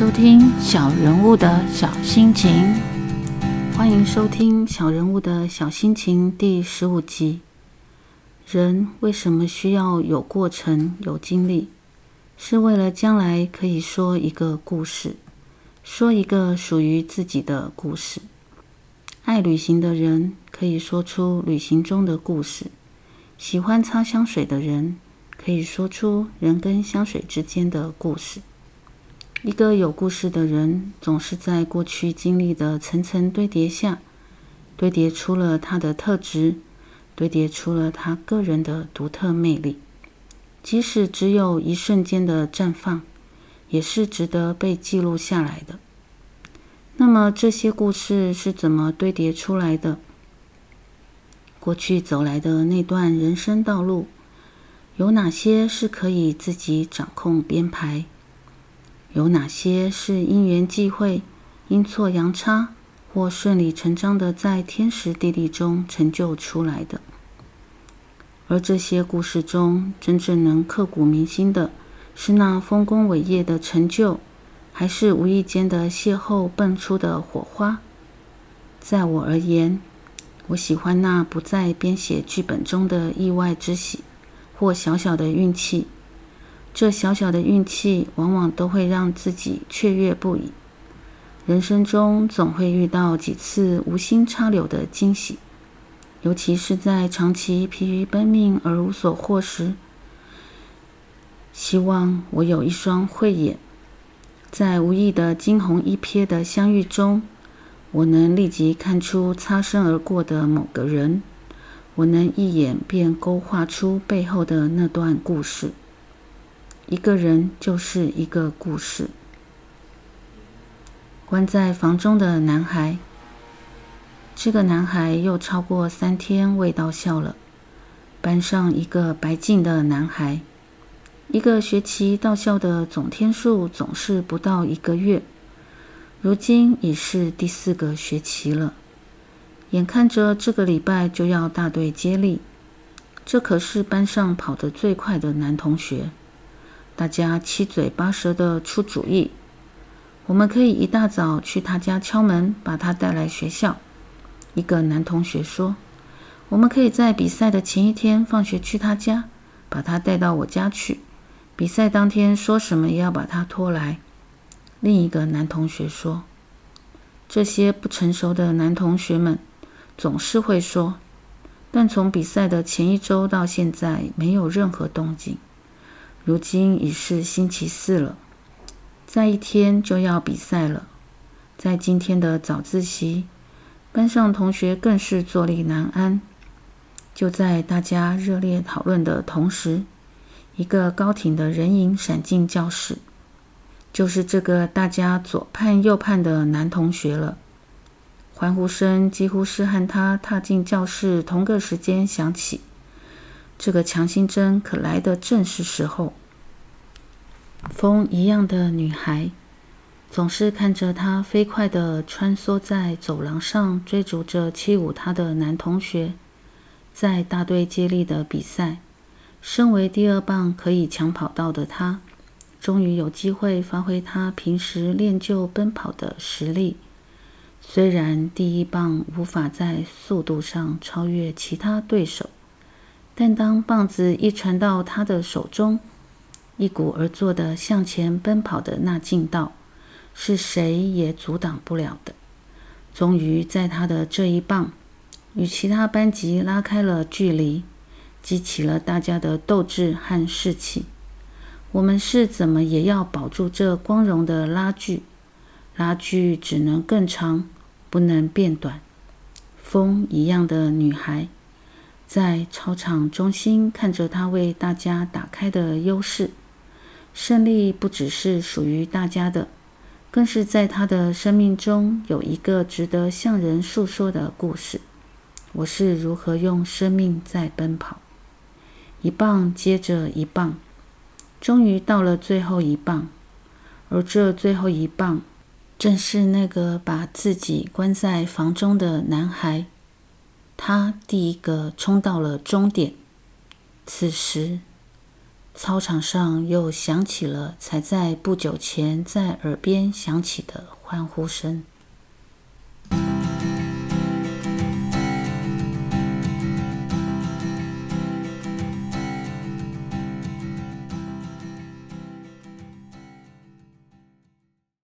收听小人物的小心情，欢迎收听小人物的小心情第十五集。人为什么需要有过程、有经历？是为了将来可以说一个故事，说一个属于自己的故事。爱旅行的人可以说出旅行中的故事，喜欢擦香水的人可以说出人跟香水之间的故事。一个有故事的人，总是在过去经历的层层堆叠下，堆叠出了他的特质。堆叠出了他个人的独特魅力，即使只有一瞬间的绽放，也是值得被记录下来的。那么，这些故事是怎么堆叠出来的？过去走来的那段人生道路，有哪些是可以自己掌控编排？有哪些是因缘际会、阴错阳差？或顺理成章的在天时地利中成就出来的，而这些故事中真正能刻骨铭心的，是那丰功伟业的成就，还是无意间的邂逅蹦出的火花？在我而言，我喜欢那不在编写剧本中的意外之喜，或小小的运气。这小小的运气，往往都会让自己雀跃不已。人生中总会遇到几次无心插柳的惊喜，尤其是在长期疲于奔命而无所获时。希望我有一双慧眼，在无意的惊鸿一瞥的相遇中，我能立即看出擦身而过的某个人，我能一眼便勾画出背后的那段故事。一个人就是一个故事。关在房中的男孩，这个男孩又超过三天未到校了。班上一个白净的男孩，一个学期到校的总天数总是不到一个月，如今已是第四个学期了。眼看着这个礼拜就要大队接力，这可是班上跑得最快的男同学，大家七嘴八舌的出主意。我们可以一大早去他家敲门，把他带来学校。一个男同学说：“我们可以在比赛的前一天放学去他家，把他带到我家去。比赛当天说什么也要把他拖来。”另一个男同学说：“这些不成熟的男同学们总是会说，但从比赛的前一周到现在没有任何动静。如今已是星期四了。”再一天就要比赛了，在今天的早自习，班上同学更是坐立难安。就在大家热烈讨论的同时，一个高挺的人影闪进教室，就是这个大家左盼右盼的男同学了。欢呼声几乎是和他踏进教室同个时间响起。这个强心针可来的正是时候。风一样的女孩，总是看着她飞快地穿梭在走廊上，追逐着欺侮她的男同学。在大队接力的比赛，身为第二棒可以抢跑道的她，终于有机会发挥她平时练就奔跑的实力。虽然第一棒无法在速度上超越其他对手，但当棒子一传到他的手中，一鼓而作的向前奔跑的那劲道，是谁也阻挡不了的。终于在他的这一棒，与其他班级拉开了距离，激起了大家的斗志和士气。我们是怎么也要保住这光荣的拉锯，拉锯只能更长，不能变短。风一样的女孩，在操场中心看着他为大家打开的优势。胜利不只是属于大家的，更是在他的生命中有一个值得向人诉说的故事。我是如何用生命在奔跑，一棒接着一棒，终于到了最后一棒。而这最后一棒，正是那个把自己关在房中的男孩，他第一个冲到了终点。此时。操场上又响起了才在不久前在耳边响起的欢呼声。